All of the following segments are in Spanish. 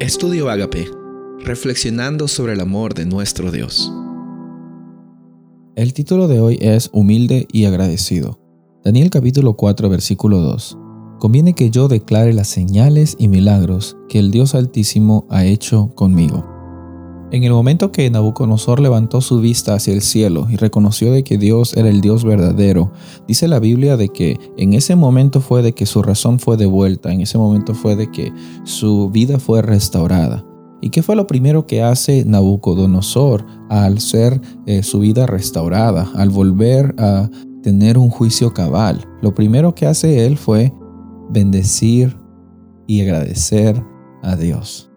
Estudio Agape, reflexionando sobre el amor de nuestro Dios. El título de hoy es Humilde y agradecido. Daniel capítulo 4 versículo 2. Conviene que yo declare las señales y milagros que el Dios Altísimo ha hecho conmigo. En el momento que Nabucodonosor levantó su vista hacia el cielo y reconoció de que Dios era el Dios verdadero, dice la Biblia de que en ese momento fue de que su razón fue devuelta, en ese momento fue de que su vida fue restaurada. ¿Y qué fue lo primero que hace Nabucodonosor al ser eh, su vida restaurada, al volver a tener un juicio cabal? Lo primero que hace él fue bendecir y agradecer a Dios.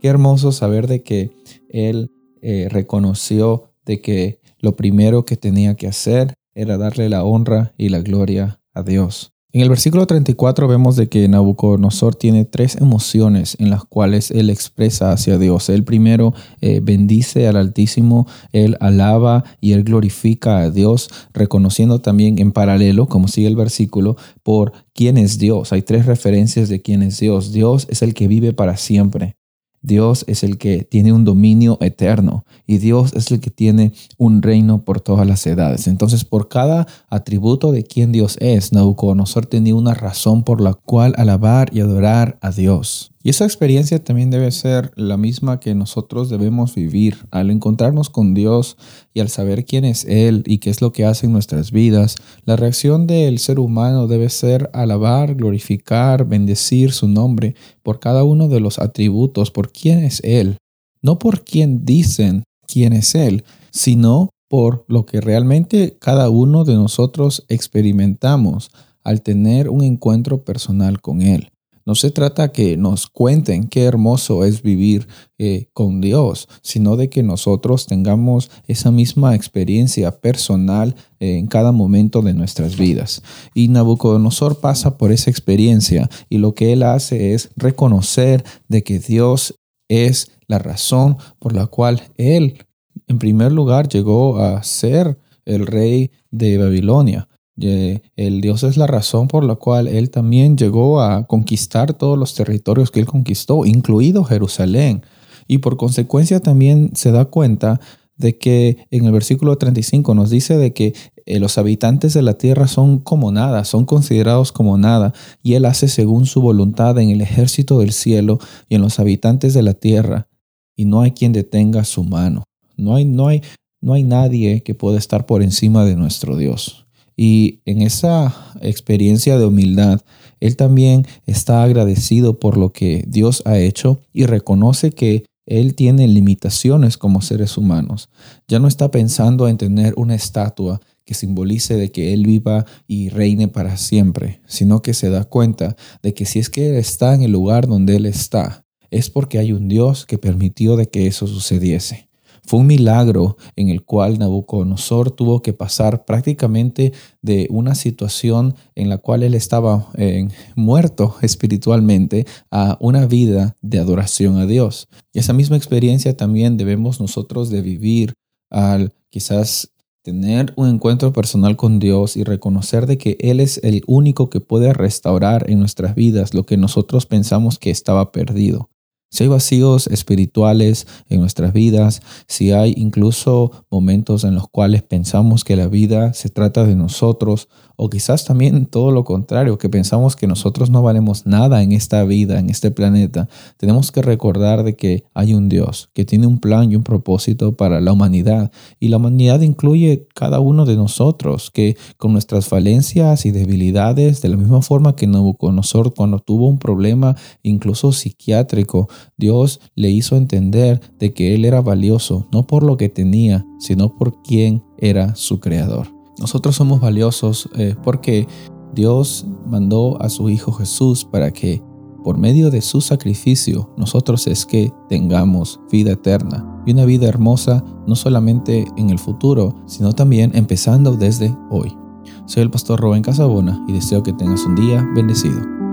Qué hermoso saber de que él eh, reconoció de que lo primero que tenía que hacer era darle la honra y la gloria a Dios. En el versículo 34 vemos de que Nabucodonosor tiene tres emociones en las cuales él expresa hacia Dios. Él primero eh, bendice al Altísimo, él alaba y él glorifica a Dios, reconociendo también en paralelo, como sigue el versículo, por quién es Dios. Hay tres referencias de quién es Dios. Dios es el que vive para siempre. Dios es el que tiene un dominio eterno y Dios es el que tiene un reino por todas las edades. Entonces, por cada atributo de quien Dios es, Nabucodonosor tenía una razón por la cual alabar y adorar a Dios. Y esa experiencia también debe ser la misma que nosotros debemos vivir al encontrarnos con Dios y al saber quién es Él y qué es lo que hace en nuestras vidas. La reacción del ser humano debe ser alabar, glorificar, bendecir su nombre por cada uno de los atributos, por quién es Él. No por quién dicen quién es Él, sino por lo que realmente cada uno de nosotros experimentamos al tener un encuentro personal con Él. No se trata que nos cuenten qué hermoso es vivir eh, con Dios, sino de que nosotros tengamos esa misma experiencia personal eh, en cada momento de nuestras vidas. Y Nabucodonosor pasa por esa experiencia y lo que él hace es reconocer de que Dios es la razón por la cual él, en primer lugar, llegó a ser el rey de Babilonia. El Dios es la razón por la cual Él también llegó a conquistar todos los territorios que Él conquistó, incluido Jerusalén. Y por consecuencia también se da cuenta de que en el versículo 35 nos dice de que eh, los habitantes de la tierra son como nada, son considerados como nada, y Él hace según su voluntad en el ejército del cielo y en los habitantes de la tierra, y no hay quien detenga su mano. No hay, no hay, no hay nadie que pueda estar por encima de nuestro Dios. Y en esa experiencia de humildad, él también está agradecido por lo que Dios ha hecho y reconoce que él tiene limitaciones como seres humanos. Ya no está pensando en tener una estatua que simbolice de que Él viva y reine para siempre, sino que se da cuenta de que si es que Él está en el lugar donde Él está, es porque hay un Dios que permitió de que eso sucediese. Fue un milagro en el cual Nabucodonosor tuvo que pasar prácticamente de una situación en la cual él estaba eh, muerto espiritualmente a una vida de adoración a Dios. Y esa misma experiencia también debemos nosotros de vivir al quizás tener un encuentro personal con Dios y reconocer de que Él es el único que puede restaurar en nuestras vidas lo que nosotros pensamos que estaba perdido. Si hay vacíos espirituales en nuestras vidas, si hay incluso momentos en los cuales pensamos que la vida se trata de nosotros o quizás también todo lo contrario, que pensamos que nosotros no valemos nada en esta vida, en este planeta. Tenemos que recordar de que hay un Dios que tiene un plan y un propósito para la humanidad. Y la humanidad incluye cada uno de nosotros, que con nuestras falencias y debilidades, de la misma forma que Nabucodonosor cuando tuvo un problema incluso psiquiátrico, Dios le hizo entender de que él era valioso, no por lo que tenía, sino por quién era su creador. Nosotros somos valiosos eh, porque Dios mandó a su Hijo Jesús para que por medio de su sacrificio nosotros es que tengamos vida eterna y una vida hermosa no solamente en el futuro, sino también empezando desde hoy. Soy el pastor Rubén Casabona y deseo que tengas un día bendecido.